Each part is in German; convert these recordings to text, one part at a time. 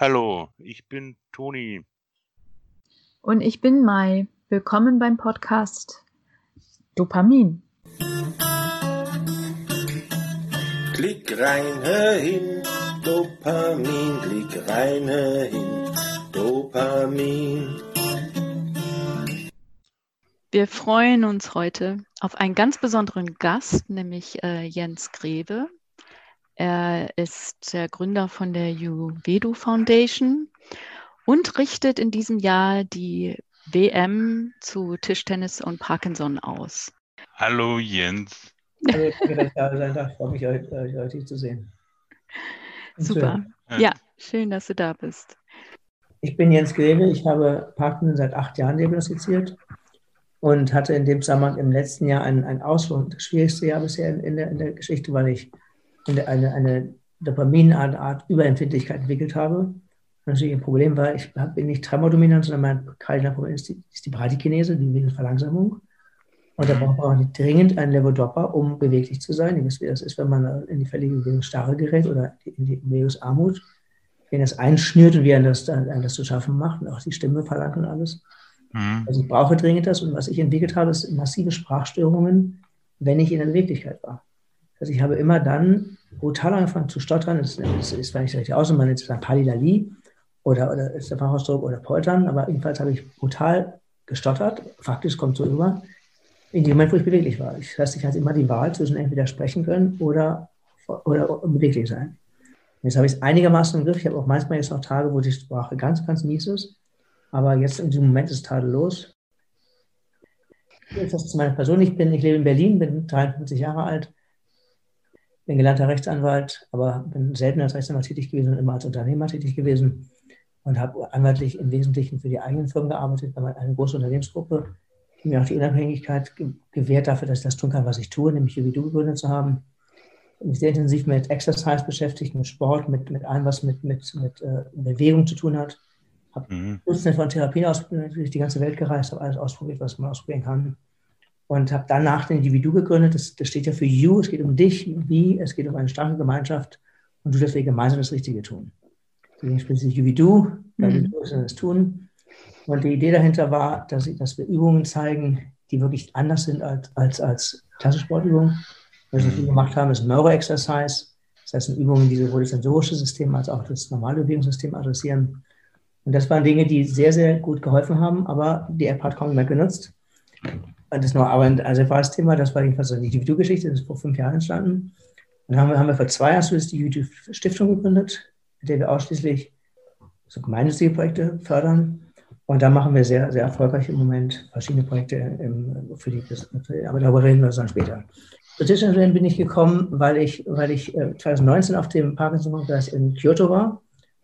Hallo, ich bin Toni. Und ich bin Mai. Willkommen beim Podcast Dopamin. Klick rein, hör hin, Dopamin, klick rein, hör hin, Dopamin. Wir freuen uns heute auf einen ganz besonderen Gast, nämlich äh, Jens Greve. Er ist der Gründer von der Juvedo Foundation und richtet in diesem Jahr die WM zu Tischtennis und Parkinson aus. Hallo Jens. Hallo, danke, dass ich da sein darf. Ich freue mich, euch, euch heute zu sehen. Und Super. Schön. Ja, schön, dass du da bist. Ich bin Jens Greve. Ich habe Parkinson seit acht Jahren diagnostiziert und hatte in dem Zusammenhang im letzten Jahr einen, einen Ausflug, das schwierigste Jahr bisher in, in, der, in der Geschichte, weil ich eine, eine Dopaminart Art Überempfindlichkeit entwickelt habe. Natürlich ein Problem war, ich bin nicht tremordominant, sondern mein Kardinalproblem ist die, ist die Bradykinese, die Venenverlangsamung. Und da braucht man dringend einen Levodopa, um beweglich zu sein. Ihr wisst, wie das ist, wenn man in die völlige Bewegungsstarre gerät oder in die Bewegungsarmut. Wenn das einschnürt und wie einem das, das zu schaffen macht und auch die Stimme verlangt und alles. Mhm. Also ich brauche dringend das. Und was ich entwickelt habe, ist massive Sprachstörungen, wenn ich in der Beweglichkeit war. Also ich habe immer dann brutal angefangen zu stottern. Das, das ist zwar nicht richtig aus, man nennt es dann Palidali oder, oder ist der Fachausdruck oder Poltern, aber jedenfalls habe ich brutal gestottert. Faktisch kommt so über. In dem Moment, wo ich beweglich war. Das heißt, ich hatte immer die Wahl zwischen entweder sprechen können oder, oder beweglich sein. Jetzt habe ich es einigermaßen im Griff. Ich habe auch manchmal jetzt noch Tage, wo die Sprache ganz, ganz mies ist. Aber jetzt in diesem Moment ist es tadellos. Das zu meiner Person. Ich bin, ich lebe in Berlin, bin 53 Jahre alt, bin gelernter Rechtsanwalt, aber bin selten als Rechtsanwalt tätig gewesen und immer als Unternehmer tätig gewesen und habe anwaltlich im Wesentlichen für die eigenen Firmen gearbeitet, bei einer großen Unternehmensgruppe, die mir auch die Unabhängigkeit gewährt dafür, dass ich das tun kann, was ich tue, nämlich wie du gegründet zu haben. Mich sehr intensiv mit Exercise beschäftigt, mit Sport, mit, mit allem, was mit, mit, mit äh, Bewegung zu tun hat. Habe mhm. Dutzende von Therapien ausprobiert, durch die ganze Welt gereist, habe alles ausprobiert, was man ausprobieren kann und habe danach den Individu gegründet. Das, das, steht ja für You, es geht um dich, wie, es geht um eine starke Gemeinschaft und du, dass wir gemeinsam das Richtige tun. Deswegen spricht sich You wie du, weil mhm. das tun. Und die Idee dahinter war, dass, dass wir Übungen zeigen, die wirklich anders sind als, als, als klassische Sportübungen. Was wir viel gemacht haben, ist Neuroexercise. Das heißt, Übungen, die sowohl das sensorische System als auch das normale Bewegungssystem adressieren. Und das waren Dinge, die sehr, sehr gut geholfen haben, aber die App hat kaum mehr genutzt das noch, aber ein separates Thema, das war jedenfalls eine YouTube-Geschichte, das ist vor fünf Jahren entstanden. Und dann haben wir, haben wir vor zwei Jahren die YouTube-Stiftung gegründet, mit der wir ausschließlich so gemeinnützige Projekte fördern. Und da machen wir sehr, sehr erfolgreich im Moment verschiedene Projekte im, für die, aber darüber reden wir dann später. Zu Tischlerischen bin ich gekommen, weil ich, weil ich 2019 äh, auf dem Parkinson-Kongress in Kyoto war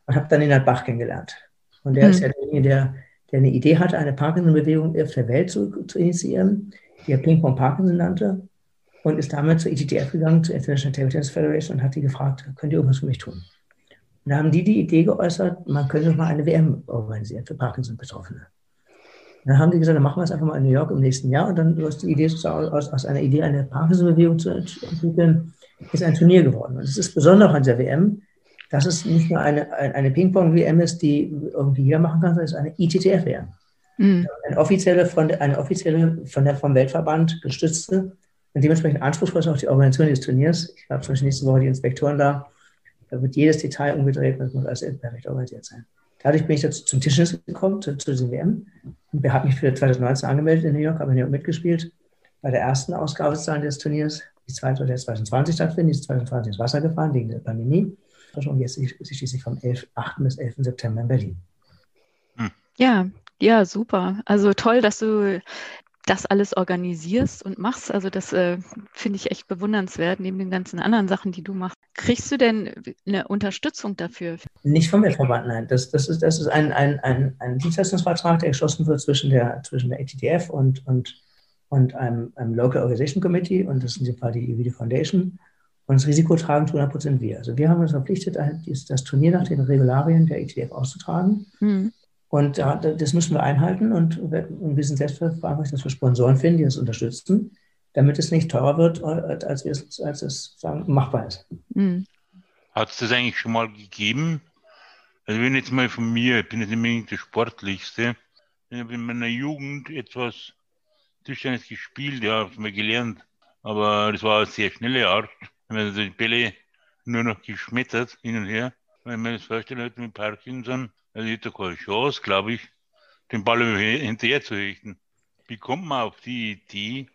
und habe dann den Bach kennengelernt. Und der mhm. ist ja derjenige, der der eine Idee hatte, eine Parkinson-Bewegung auf der Welt zu, zu initiieren, die er Ping-Pong Parkinson nannte, und ist damit zur ITTF gegangen, zur International Table Tennis Federation, und hat die gefragt, könnt ihr irgendwas für mich tun? Und da haben die die Idee geäußert, man könnte mal eine WM organisieren für Parkinson-Betroffene. Dann haben die gesagt, dann machen wir es einfach mal in New York im nächsten Jahr. Und dann ist die Idee aus, aus einer Idee, eine Parkinson-Bewegung zu entwickeln, ist ein Turnier geworden. Und es ist besonders an dieser WM, dass es nicht nur eine, eine Ping-Pong-WM ist, die irgendwie jeder machen kann, sondern es ist eine ITTF-WM. Mhm. Eine offizielle, von, eine offizielle von der, vom Weltverband gestützte und dementsprechend anspruchsvoll ist auch die Organisation des Turniers. Ich habe zum Beispiel nächste Woche die Inspektoren da. Da wird jedes Detail umgedreht und es muss alles perfekt organisiert sein. Dadurch bin ich dazu zum Tischtennis gekommen, zu, zu diesem WM. Und wir haben mich für 2019 angemeldet in New York, habe in New York mitgespielt. Bei der ersten Ausgabe des Turniers. Die zweite jetzt 2020 stattfinden, die ist 2020 ins Wasser gefahren wegen der Pandemie und jetzt ist sie schließlich vom 11, 8. bis 11. September in Berlin. Hm. Ja, ja, super. Also toll, dass du das alles organisierst und machst. Also das äh, finde ich echt bewundernswert, neben den ganzen anderen Sachen, die du machst. Kriegst du denn eine Unterstützung dafür? Nicht vom Weltverband, nein. Das, das ist, das ist ein, ein, ein, ein Dienstleistungsvertrag, der geschlossen wird zwischen der, zwischen der ATTF und, und, und einem, einem Local Organization Committee und das ist in diesem Fall die EVD Foundation. Und das Risiko tragen zu 100 Prozent wir. Also wir haben uns verpflichtet, das Turnier nach den Regularien der ETF auszutragen. Mhm. Und das müssen wir einhalten und, wir sind selbst verantwortlich, dass wir Sponsoren finden, die das unterstützen, damit es nicht teurer wird, als, es, als es sagen, machbar ist. Mhm. Hat es das eigentlich schon mal gegeben, Also wenn jetzt mal von mir, ich bin jetzt nicht unbedingt der Sportlichste, ich habe in meiner Jugend etwas Tischtennis gespielt, ja, habe mal gelernt, aber das war eine sehr schnelle Art. Wir haben also die Bälle nur noch geschmettert hin und her. Wenn man das vorstellt hat mit Parkinson, also ich hätte keine Chance, glaube ich, den Ball hinterher zu richten. Wie kommt man auf die Idee,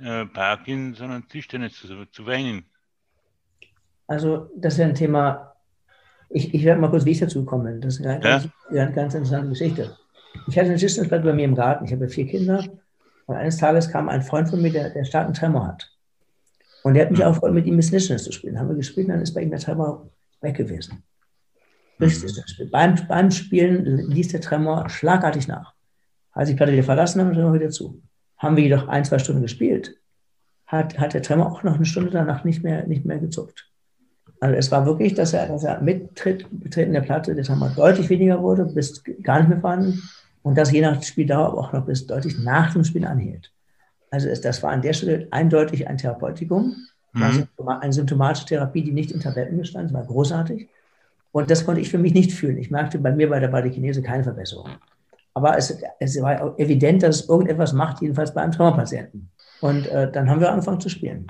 äh, Parkinson und Tischtennis zu, zu weinen? Also, das ist ein Thema, ich, ich werde mal kurz, wie ich dazu bin. Das ist eine ganz, ja? ganz, ganz interessante Geschichte. Ich hatte eine Tischtennisplatte bei mir im Garten. Ich habe vier Kinder. Und eines Tages kam ein Freund von mir, der, der starken Tremor hat. Und der hat mich aufgefordert, mit ihm Miss Tischtennis zu spielen. Haben wir gespielt, dann ist bei ihm der Tremor weg gewesen. Mhm. Beim, beim Spielen ließ der Tremor schlagartig nach. Als ich Platte wieder verlassen habe, dann wieder zu. Haben wir jedoch ein, zwei Stunden gespielt, hat, hat der Tremor auch noch eine Stunde danach nicht mehr, nicht mehr gezuckt. Also es war wirklich, dass er, dass er mit Betreten der Platte der Tremor deutlich weniger wurde, bis gar nicht mehr vorhanden und das je nach Spieldauer auch noch bis deutlich nach dem Spiel anhielt. Also es, das war an der Stelle eindeutig ein Therapeutikum, mhm. eine symptomatische Therapie, die nicht in Tabletten bestand, das war großartig. Und das konnte ich für mich nicht fühlen. Ich merkte bei mir bei der Badikinese keine Verbesserung. Aber es, es war evident, dass es irgendetwas macht, jedenfalls bei einem Traumapatienten. Und äh, dann haben wir angefangen zu spielen.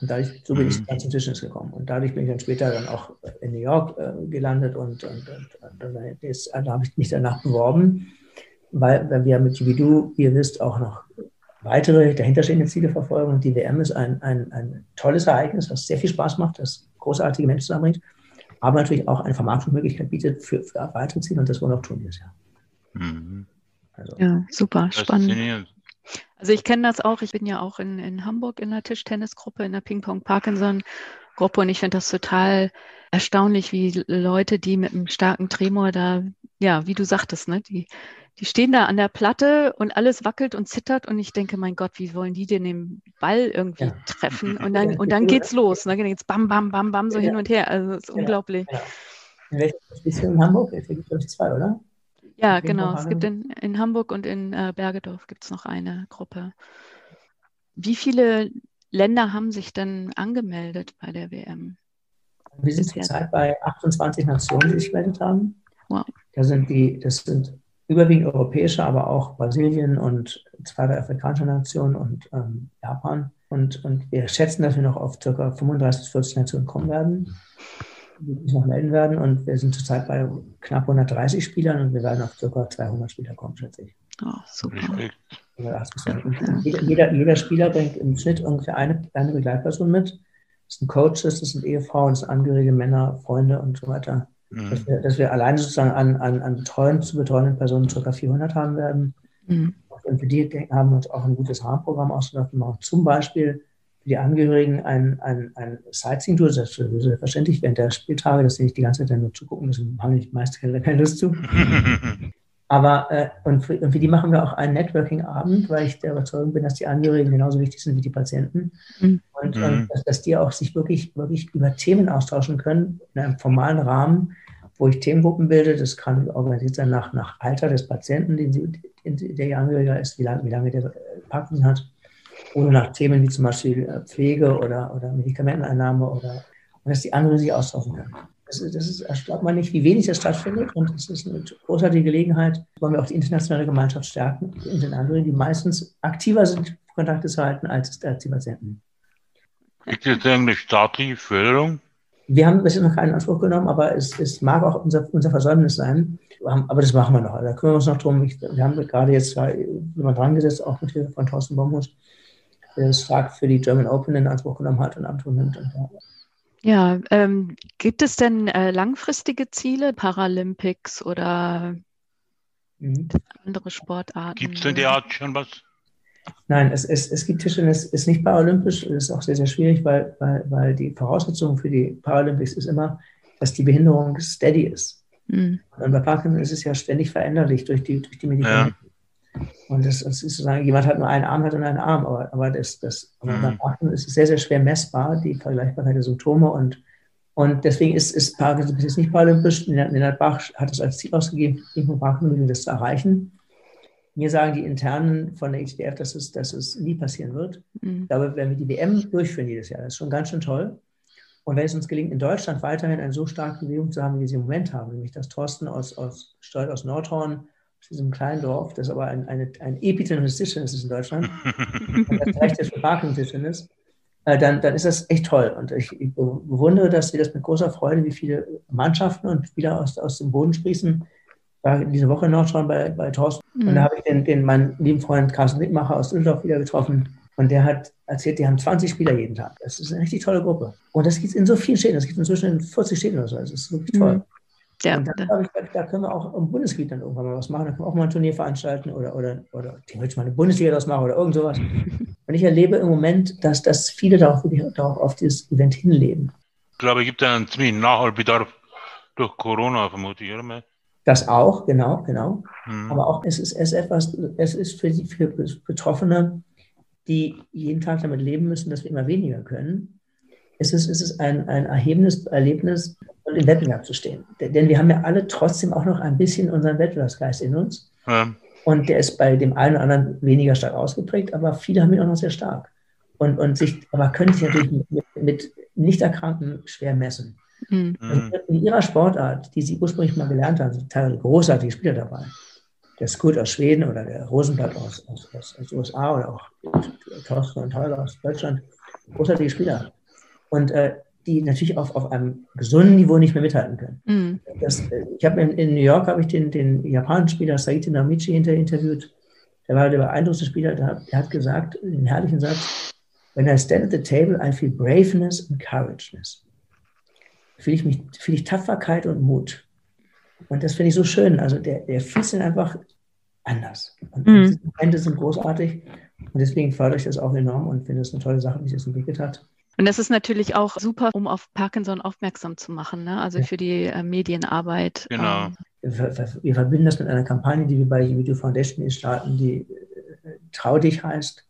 Und dadurch, so bin ich mhm. dann zum Tischtennis gekommen. Und dadurch bin ich dann später dann auch in New York äh, gelandet und, und, und, und da habe ich mich danach beworben weil, weil wir mit wie ihr wisst, auch noch weitere dahinterstehende Ziele verfolgen. Und die WM ist ein, ein, ein tolles Ereignis, was sehr viel Spaß macht, das großartige Menschen zusammenbringt, aber natürlich auch eine Vermarktungsmöglichkeit bietet für, für weitere Ziele. Und das wollen wir auch tun dieses Jahr. Mhm. Also, ja, super, spannend. Also ich kenne das auch. Ich bin ja auch in, in Hamburg in der Tischtennisgruppe, in der Ping-Pong-Parkinson-Gruppe und ich finde das total erstaunlich, wie Leute, die mit einem starken Tremor da, ja, wie du sagtest, ne, die die stehen da an der Platte und alles wackelt und zittert und ich denke, mein Gott, wie wollen die denn den Ball irgendwie ja. treffen? Und dann, und dann geht's los. Ne? Dann geht's bam, bam, bam, bam, so ja. hin und her. Also es ist ja. unglaublich. In welcher bist du in Hamburg? Es gibt, glaube zwei, oder? Ja, genau. Es gibt in, in Hamburg und in äh, Bergedorf gibt es noch eine Gruppe. Wie viele Länder haben sich denn angemeldet bei der WM? Wir sind zurzeit bei 28 Nationen, die sich gemeldet haben. Wow. Da sind die, das sind überwiegend europäische, aber auch Brasilien und zwei der afrikanische Nationen und ähm, Japan. Und, und wir schätzen, dass wir noch auf ca. 35 bis 40 Nationen kommen werden, die sich noch melden werden. Und wir sind zurzeit bei knapp 130 Spielern und wir werden auf ca. 200 Spieler kommen, schätze ich. Oh, super. Jeder, jeder, jeder, Spieler bringt im Schnitt ungefähr eine kleine Begleitperson mit. Das sind Coaches, das sind Ehefrauen, das sind Angehörige, Männer, Freunde und so weiter. Mhm. Dass, wir, dass wir alleine sozusagen an, an, an betreuen, zu betreuenden Personen ca. 400 haben werden. Mhm. Und für die haben wir uns auch ein gutes Rahmenprogramm ausgedacht. Wir machen zum Beispiel für die Angehörigen ein, ein, ein Sightseeing-Tour, das ist selbstverständlich während der Spieltage, dass sie nicht die ganze Zeit nur zugucken müssen, haben die meisten keine Lust zu. Aber äh, und, für, und, für, die machen wir auch einen Networking-Abend, weil ich der Überzeugung bin, dass die Angehörigen genauso wichtig sind wie die Patienten. Mhm. Und, mhm. und dass, dass, die auch sich wirklich, wirklich über Themen austauschen können, in einem formalen Rahmen, wo ich Themengruppen bilde. Das kann organisiert sein nach, nach Alter des Patienten, den sie, den, der Angehörige ist, wie lange, wie lange der Packen hat. Oder nach Themen wie zum Beispiel äh, Pflege oder, oder Medikamenteneinnahme oder und dass die Angehörigen sich austauschen können. Das ist, das ist, erstaunt man nicht, wie wenig das stattfindet. Und es ist eine großartige Gelegenheit, wollen wir auch die internationale Gemeinschaft stärken, in den Angehörigen, die meistens aktiver sind, Kontakte zu halten, als, als die Patienten. Gibt es eine staatliche Förderung? Wir haben bisher noch keinen Anspruch genommen, aber es, es mag auch unser, unser Versäumnis sein. Aber das machen wir noch. Da kümmern wir uns noch drum. Ich, wir haben gerade jetzt jemand dran gesetzt, auch mit Hilfe von Thorsten Baumhus, der das stark für die German Open in Anspruch genommen hat und Anspruch nimmt. Und, ja, ähm, gibt es denn äh, langfristige Ziele, Paralympics oder mhm. andere Sportarten? Gibt es denn derart schon was? Nein, es, es, es gibt Tischtennis, ist nicht paralympisch, ist auch sehr, sehr schwierig, weil, weil, weil die Voraussetzung für die Paralympics ist immer, dass die Behinderung steady ist. Mhm. Und bei Parkinson ist es ja ständig veränderlich durch die, durch die Medikamente. Ja. Und das, das, ist sozusagen, jemand hat nur einen Arm, hat nur einen Arm, aber, aber, das, das, mhm. Parkinson ist es sehr, sehr schwer messbar, die Vergleichbarkeit der Symptome und und deswegen ist, ist Parkinson bis jetzt nicht paralympisch. Lennart Bach hat es als Ziel ausgegeben, irgendwo Parkinson das zu erreichen. Mir sagen die Internen von der HDF, dass es, dass es nie passieren wird. Mhm. Dabei werden wir die WM durchführen jedes Jahr. Das ist schon ganz schön toll. Und wenn es uns gelingt, in Deutschland weiterhin eine so starke Bewegung zu haben, wie wir sie im Moment haben, nämlich dass Thorsten aus, aus aus Nordhorn, aus diesem kleinen Dorf, das aber ein, eine, ein des Tischtennis ist in Deutschland, das reicht jetzt für Parking-Tischtennis, äh, dann, dann ist das echt toll. Und ich, ich bewundere das, sehe das mit großer Freude, wie viele Mannschaften und Spieler aus, aus dem Boden sprießen. Ich war diese Woche in Nordhorn bei, bei Thorsten mhm. und da habe ich den, den, meinen lieben Freund Carsten Wittmacher aus Düsseldorf wieder getroffen und der hat erzählt, die haben 20 Spieler jeden Tag. Das ist eine richtig tolle Gruppe. Und das gibt es in so vielen Städten. Das gibt es inzwischen in 40 Städten oder so. Das ist wirklich toll. Mhm. Ja, und dann, ich, da können wir auch im Bundesgebiet dann irgendwann mal was machen. Da können wir auch mal ein Turnier veranstalten oder, oder, oder theoretisch mal eine Bundesliga daraus machen oder irgend sowas. Und ich erlebe im Moment, dass, dass viele darauf, darauf auf dieses Event hinleben. Ich glaube, es gibt einen ziemlichen Nachholbedarf durch Corona, vermute ich, oder? Das auch, genau, genau. Mhm. Aber auch es ist, es ist etwas, es ist für, für Betroffene die jeden Tag damit leben müssen, dass wir immer weniger können, ist es, ist es ein, ein erhebendes Erlebnis, im Wettbewerb zu stehen. Denn wir haben ja alle trotzdem auch noch ein bisschen unseren Wettbewerbsgeist in uns. Ja. Und der ist bei dem einen oder anderen weniger stark ausgeprägt, aber viele haben ihn auch noch sehr stark. Und, und sich, aber können sich natürlich mit, mit Nicht-Erkrankten schwer messen. Mhm. In ihrer Sportart, die sie ursprünglich mal gelernt haben, sind teilweise großartige Spieler dabei der Scoot aus Schweden oder der Rosenblatt aus, aus, aus, aus USA oder auch Thorsten und Holger aus Deutschland, großartige Spieler. Und äh, die natürlich auf, auf einem gesunden Niveau nicht mehr mithalten können. Mhm. Das, äh, ich habe in, in, New York habe ich den, den japanischen Spieler Saito Namichi hinter interviewt. Der war der beeindruckendste Spieler. Der, der hat gesagt, den herrlichen Satz: When I stand at the table, I feel braveness and courageness. Fühle ich mich, fühle ich Tapferkeit und Mut. Und das finde ich so schön. Also der, der Fluss sind einfach anders. Und mhm. diese Momente sind großartig. Und deswegen fördere ich das auch enorm und finde es eine tolle Sache, wie sich das entwickelt hat. Und das ist natürlich auch super, um auf Parkinson aufmerksam zu machen, ne? also ja. für die äh, Medienarbeit. Genau. Ähm. Wir, wir, verbinden das mit einer Kampagne, die wir bei Video Foundation starten, die äh, Trau dich heißt.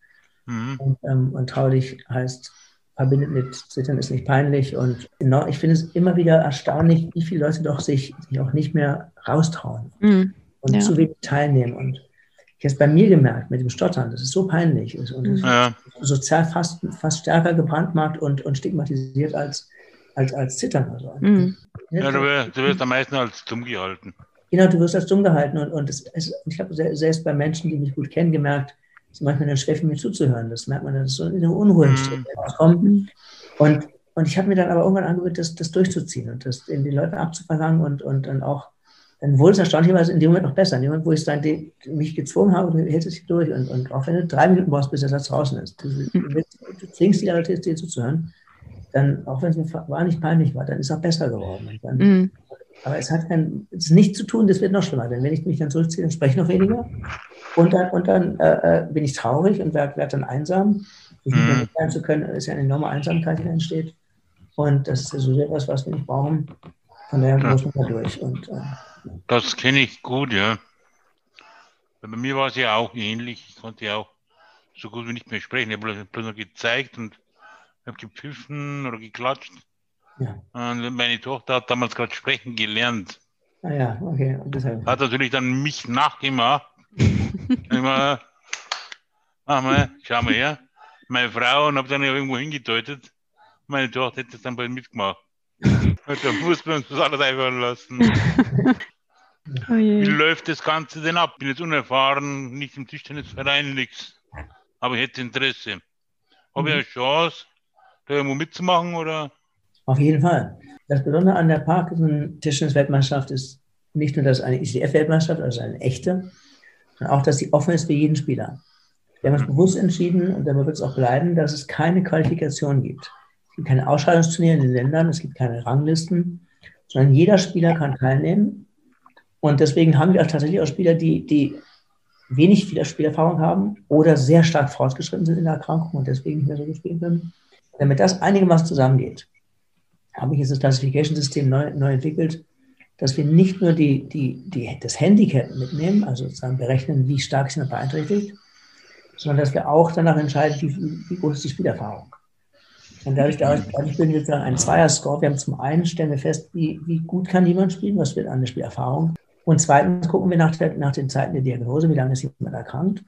Mhm. Und, ähm, und Trau dich heißt verbindet mit Zittern ist nicht peinlich. Und genau, ich finde es immer wieder erstaunlich, wie viele Leute doch sich, sich auch nicht mehr raustrauen mm, und ja. zu wenig teilnehmen. Und ich habe es bei mir gemerkt mit dem Stottern, dass es so peinlich ist und ja. sozial fast, fast stärker gebrandmarkt und, und stigmatisiert als, als, als Zittern. Also. Mm. Ja, du wirst, du wirst am meisten als dumm gehalten. Genau, du wirst als dumm gehalten. Und, und es, es, ich habe selbst bei Menschen, die mich gut kennen, gemerkt, ist manchmal dann schwer für mich zuzuhören. Das merkt man, dass so eine Unruhe entsteht. Mhm. Und, und ich habe mir dann aber irgendwann angewöhnt, das, das durchzuziehen und das den, den Leuten abzuverlangen und, und dann auch, dann wurde es erstaunlicherweise in dem Moment noch besser. In dem Moment, wo ich dann die, mich gezwungen habe, du hältst es sich durch und, und auch wenn du drei Minuten brauchst, bis der Satz draußen ist, du, du, du zwingst die Leute, dir zuzuhören, dann, auch wenn es mir wahnsinnig peinlich war, dann ist es auch besser geworden. Dann, mhm. Aber es hat ein, es nichts zu tun, das wird noch schlimmer. Denn wenn ich mich dann zurückziehe, dann spreche ich noch weniger. Und dann, und dann äh, äh bin ich traurig und werde werd dann einsam. Sich nicht mehr mitteilen zu können, ist ja eine enorme Einsamkeit, die entsteht. Und das ist ja so etwas, was wir nicht brauchen. Von daher ja. muss man da durch. Und, äh, das kenne ich gut, ja. Bei mir war es ja auch ähnlich. Ich konnte ja auch so gut wie nicht mehr sprechen. Ich habe bloß noch gezeigt und habe gepfiffen oder geklatscht. Ja. Und meine Tochter hat damals gerade sprechen gelernt. Ah ja, okay. Hat natürlich dann mich nachgemacht. Immer, mach mal, schau mal her. Meine Frau und habe dann irgendwo hingedeutet. Meine Tochter hätte das dann bald mitgemacht. Da muss man uns das alles einfallen lassen. Oh Wie läuft das Ganze denn ab? Bin jetzt unerfahren, nicht im Tischtennisverein, nichts. Aber ich hätte Interesse. Habe ich mhm. eine Chance, da irgendwo mitzumachen oder? Auf jeden Fall. Das Besondere an der Parkinson-Tischtennis-Weltmeisterschaft ist nicht nur, dass es eine ICF-Weltmeisterschaft, also eine echte, sondern auch, dass sie offen ist für jeden Spieler. Wir haben uns bewusst entschieden, und dabei wird es auch bleiben, dass es keine Qualifikation gibt. Es gibt keine Ausscheidungsturniere in den Ländern, es gibt keine Ranglisten, sondern jeder Spieler kann teilnehmen. Und deswegen haben wir auch tatsächlich auch Spieler, die, die wenig Spielerfahrung haben oder sehr stark fortgeschritten sind in der Erkrankung und deswegen nicht mehr so gut spielen können. Damit das einigermaßen zusammengeht, habe ich jetzt das Classification-System neu, neu entwickelt, dass wir nicht nur die, die, die, das Handicap mitnehmen, also sozusagen berechnen, wie stark sind wir beeinträchtigt, sondern dass wir auch danach entscheiden, wie, wie groß ist die Spielerfahrung. Und dadurch, dadurch, dadurch bilden wir sozusagen einen Zweier-Score. Wir haben zum einen, stellen wir fest, wie, wie gut kann jemand spielen, was wird an der Spielerfahrung. Und zweitens gucken wir nach, der, nach den Zeiten der Diagnose, wie lange ist jemand erkrankt.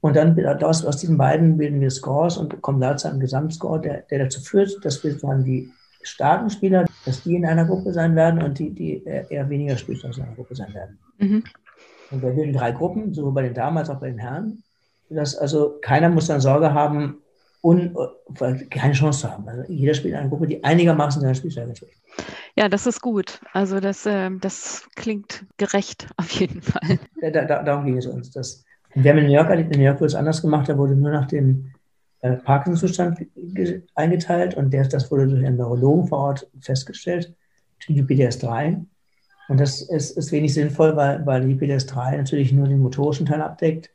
Und dann aus, aus diesen beiden bilden wir Scores und kommen da zu einem Gesamtscore, der, der dazu führt, dass wir sozusagen die starken Spieler, dass die in einer Gruppe sein werden und die, die eher weniger spielstärk in einer Gruppe sein werden. Mhm. Und wir bilden drei Gruppen, sowohl bei den Damen als auch bei den Herren. Dass also keiner muss dann Sorge haben, un, keine Chance zu haben. Also jeder spielt in einer Gruppe, die einigermaßen seine Spielstärke spielt. Ja, das ist gut. Also das, äh, das klingt gerecht auf jeden Fall. Da, da, darum ging es uns. Das, wir haben in New York, in New York wurde es anders gemacht, da wurde nur nach dem äh, Parkinson-Zustand eingeteilt und der, das wurde durch einen Neurologen vor Ort festgestellt, die UPDS-3. Und das ist, ist wenig sinnvoll, weil, weil die UPDS-3 natürlich nur den motorischen Teil abdeckt,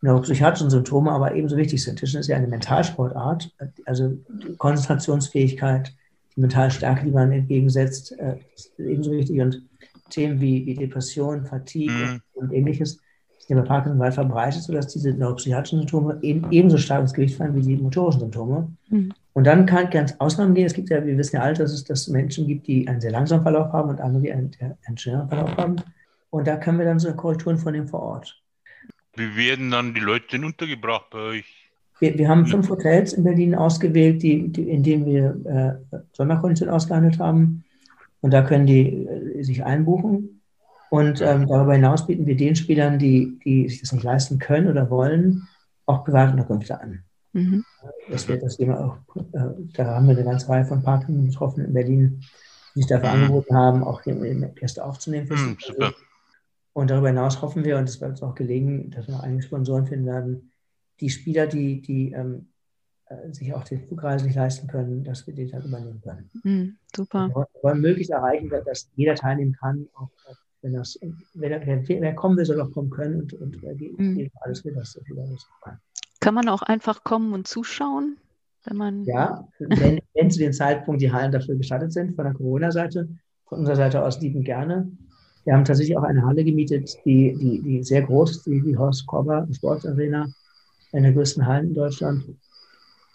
neuropsychiatrische Symptome aber ebenso wichtig sind. Tischchen ist ja eine Mentalsportart, also Konzentrationsfähigkeit, die Mentalstärke, die man entgegensetzt, äh, ist ebenso wichtig. Und Themen wie, wie Depression, Fatigue mhm. und, ähnliches sind bei Parkinson weit verbreitet, sodass diese neuropsychiatrischen Symptome ebenso stark ins Gewicht fallen wie die motorischen Symptome. Mhm. Und dann kann ganz Ausnahmen gehen. Es gibt ja, wir wissen ja alle, dass es dass Menschen gibt, die einen sehr langsamen Verlauf haben und andere, die einen, einen schnelleren Verlauf haben. Und da können wir dann so Korrekturen vornehmen vor Ort. Wie werden dann die Leute denn untergebracht bei euch? Wir, wir haben fünf Hotels in Berlin ausgewählt, die, die, in denen wir äh, Sonderkonditionen ausgehandelt haben. Und da können die äh, sich einbuchen. Und ähm, darüber hinaus bieten wir den Spielern, die, die sich das nicht leisten können oder wollen, auch Privatunterkünfte an. Mhm. Das wird das Thema auch, äh, da haben wir eine ganze Reihe von Partnern getroffen in Berlin, die sich dafür mhm. angeboten haben, auch Gäste aufzunehmen. Mhm, super. Und darüber hinaus hoffen wir, und es wird uns auch gelingen, dass wir noch einige Sponsoren finden werden, die Spieler, die, die ähm, äh, sich auch den Flugreisen nicht leisten können, dass wir die dann übernehmen können. Mhm, super. Wir wollen möglichst erreichen, dass jeder teilnehmen kann, auch wenn das, wer, wer, wer kommen will, soll auch kommen können und, und wer geht, mhm. alles will, das kann. Kann man auch einfach kommen und zuschauen? Wenn man ja, wenn, wenn zu dem Zeitpunkt die Hallen dafür gestattet sind, von der Corona-Seite, von unserer Seite aus lieben gerne. Wir haben tatsächlich auch eine Halle gemietet, die, die, die sehr groß ist, die, die Horst Korber Sportarena, eine der größten Hallen in Deutschland.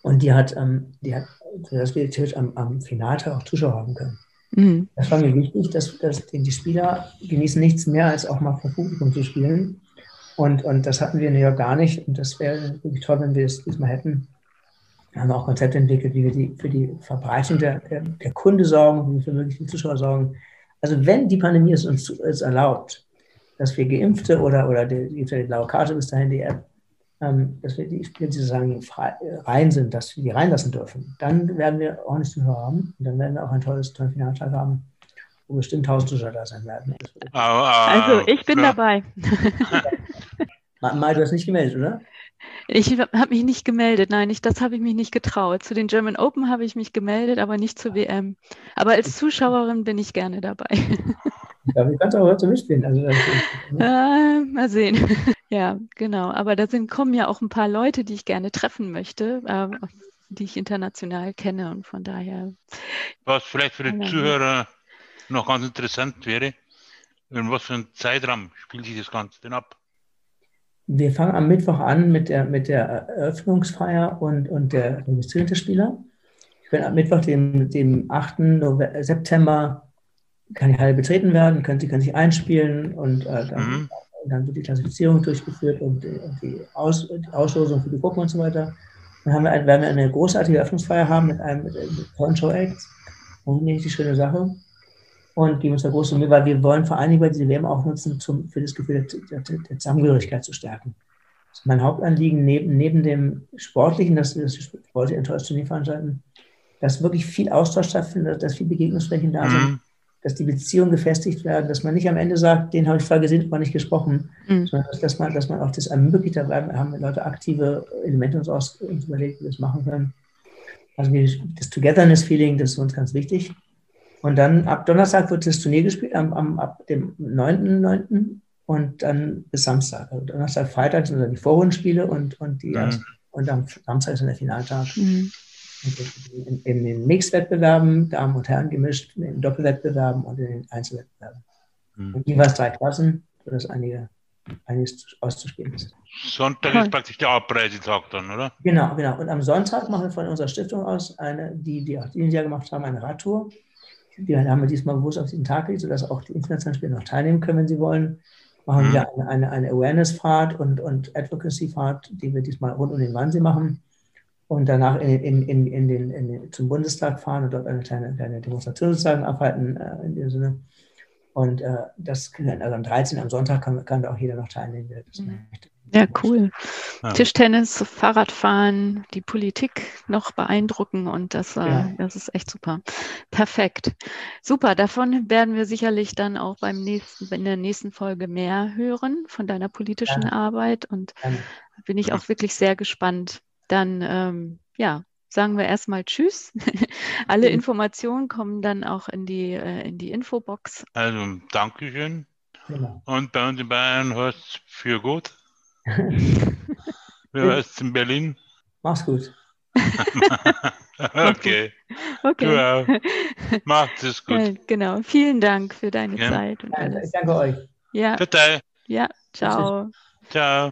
Und die hat, ähm, die hat, dass wir am, am Finaltag auch Zuschauer haben können. Mhm. Das war mir wichtig, dass, dass die Spieler genießen nichts mehr, als auch mal vor Publikum zu spielen. Und, und das hatten wir in New York gar nicht. Und das wäre wirklich toll, wenn wir es diesmal hätten. Wir haben auch Konzepte entwickelt, wie wir die, für die Verbreitung der, der, der Kunde sorgen, wie wir für mögliche Zuschauer sorgen. Also wenn die Pandemie es uns es erlaubt, dass wir Geimpfte oder, oder die, die blaue Karte bis dahin, die App, ähm, dass wir die sozusagen frei, rein sind, dass wir die reinlassen dürfen, dann werden wir ordentlich Zuschauer haben und dann werden wir auch ein tolles, tolles Finaltag haben, wo bestimmt 1000 Zuschauer da sein werden. Also ich bin ja. dabei. Mal, du hast nicht gemeldet, oder? Ich habe mich nicht gemeldet, nein, ich, das habe ich mich nicht getraut. Zu den German Open habe ich mich gemeldet, aber nicht zur WM. Aber als Zuschauerin bin ich gerne dabei. Ja, wie kannst du auch heute mitspielen. Also, äh, mal sehen. Ja, genau. Aber da sind, kommen ja auch ein paar Leute, die ich gerne treffen möchte, äh, die ich international kenne. Und von daher. Was vielleicht für die Zuhörer noch ganz interessant wäre, in was für einem Zeitraum spielt sich das Ganze denn ab? Wir fangen am Mittwoch an mit der, mit der Eröffnungsfeier und, und der Registrierung der Spieler. Ich bin am Mittwoch, dem, dem 8. November, September, kann die Halle betreten werden, können, sie können sich einspielen und äh, dann mhm dann wird die Klassifizierung durchgeführt und, die, Aus, die Auslosung für die Gruppen und so weiter. Dann haben wir, ein, werden wir eine großartige Eröffnungsfeier haben mit einem mit, mit tollen Show-Acts. Und eine richtig schöne Sache. Und geben uns da große Mühe, weil wir wollen vor allen Dingen diese WM auch nutzen, zum, für das Gefühl der, der, der Zusammengehörigkeit zu stärken. Das ist mein Hauptanliegen neben, neben dem Sportlichen, dass wir das wollte ein tolles Turnier veranstalten, dass wirklich viel Austausch stattfindet, dass viel Begegnungsflächen da sind. Mhm dass die Beziehungen gefestigt werden, dass man nicht am Ende sagt, den habe ich vorher gesehen, aber nicht gesprochen, mhm. sondern dass man, dass man auch das ermöglicht, da haben Leute aktive Elemente uns, aus, uns überlegt, wie wir das machen können. Also das Togetherness-Feeling, das ist uns ganz wichtig. Und dann ab Donnerstag wird das Turnier gespielt, am, am, ab dem 9.9. und dann bis Samstag. Also Donnerstag, Freitag sind dann die Vorrundenspiele und, und, die mhm. ersten, und am Samstag ist dann der Finaltag. Mhm in, in den Mixwettbewerben, Damen und Herren gemischt, in den Doppelwettbewerben und in den Einzelwettbewerben. Mhm. Und jeweils drei Klassen, sodass einige, einiges auszuspielen ist. Sonntag ist praktisch der Abreisetag dann, oder? Genau, genau. Und am Sonntag machen wir von unserer Stiftung aus eine, die, die auch dieses Jahr gemacht haben, eine Radtour. Die haben wir diesmal bewusst auf diesen Tag gelegt, sodass auch die internationalen Spieler noch teilnehmen können, wenn sie wollen. Machen mhm. wir eine, eine, eine Awareness-Fahrt und, und Advocacy-Fahrt, die wir diesmal rund um den Wannsee machen und danach in, in, in, in den, in den, zum Bundestag fahren und dort eine kleine, kleine Demonstration sozusagen abhalten äh, in dem Sinne. Und äh, das also am 13. am Sonntag kann, kann da auch jeder noch teilnehmen, der das mhm. möchte. Ja, cool. Ja. Tischtennis, Fahrradfahren, die Politik noch beeindrucken und das, äh, ja. das ist echt super. Perfekt. Super, davon werden wir sicherlich dann auch beim nächsten, in der nächsten Folge mehr hören von deiner politischen ja. Arbeit und bin ich auch wirklich sehr gespannt. Dann, ähm, ja, sagen wir erstmal Tschüss. Alle Informationen kommen dann auch in die, äh, in die Infobox. Also, Dankeschön. Genau. Und bei uns in Bayern heißt für gut. Wer weiß in Berlin? Mach's gut. okay. Okay. Du Macht es gut. Ja, genau. Vielen Dank für deine ja. Zeit. Und alles. Ich danke euch. Ja. Bitte. Ja, ciao. Ciao.